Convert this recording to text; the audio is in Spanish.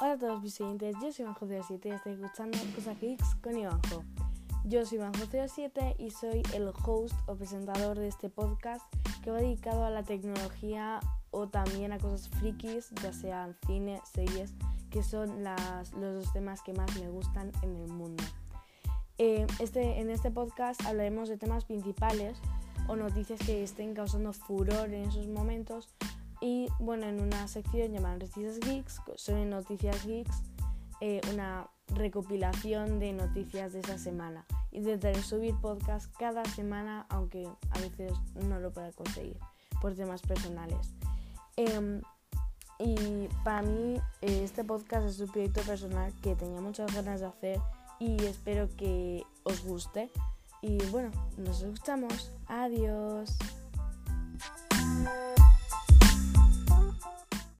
Hola a todos mis oyentes, yo soy Ivanjo07 y estoy escuchando Cosa Geeks con Ivanjo. Yo soy Ivanjo07 y soy el host o presentador de este podcast que va dedicado a la tecnología o también a cosas frikis, ya sean cine, series, que son las, los dos temas que más me gustan en el mundo. Eh, este, en este podcast hablaremos de temas principales o noticias que estén causando furor en esos momentos y bueno, en una sección llamada Noticias Geeks, son Noticias Geeks eh, una recopilación de noticias de esa semana. Intentaré subir podcast cada semana, aunque a veces no lo pueda conseguir por temas personales. Em, y para mí eh, este podcast es un proyecto personal que tenía muchas ganas de hacer y espero que os guste. Y bueno, nos escuchamos. Adiós.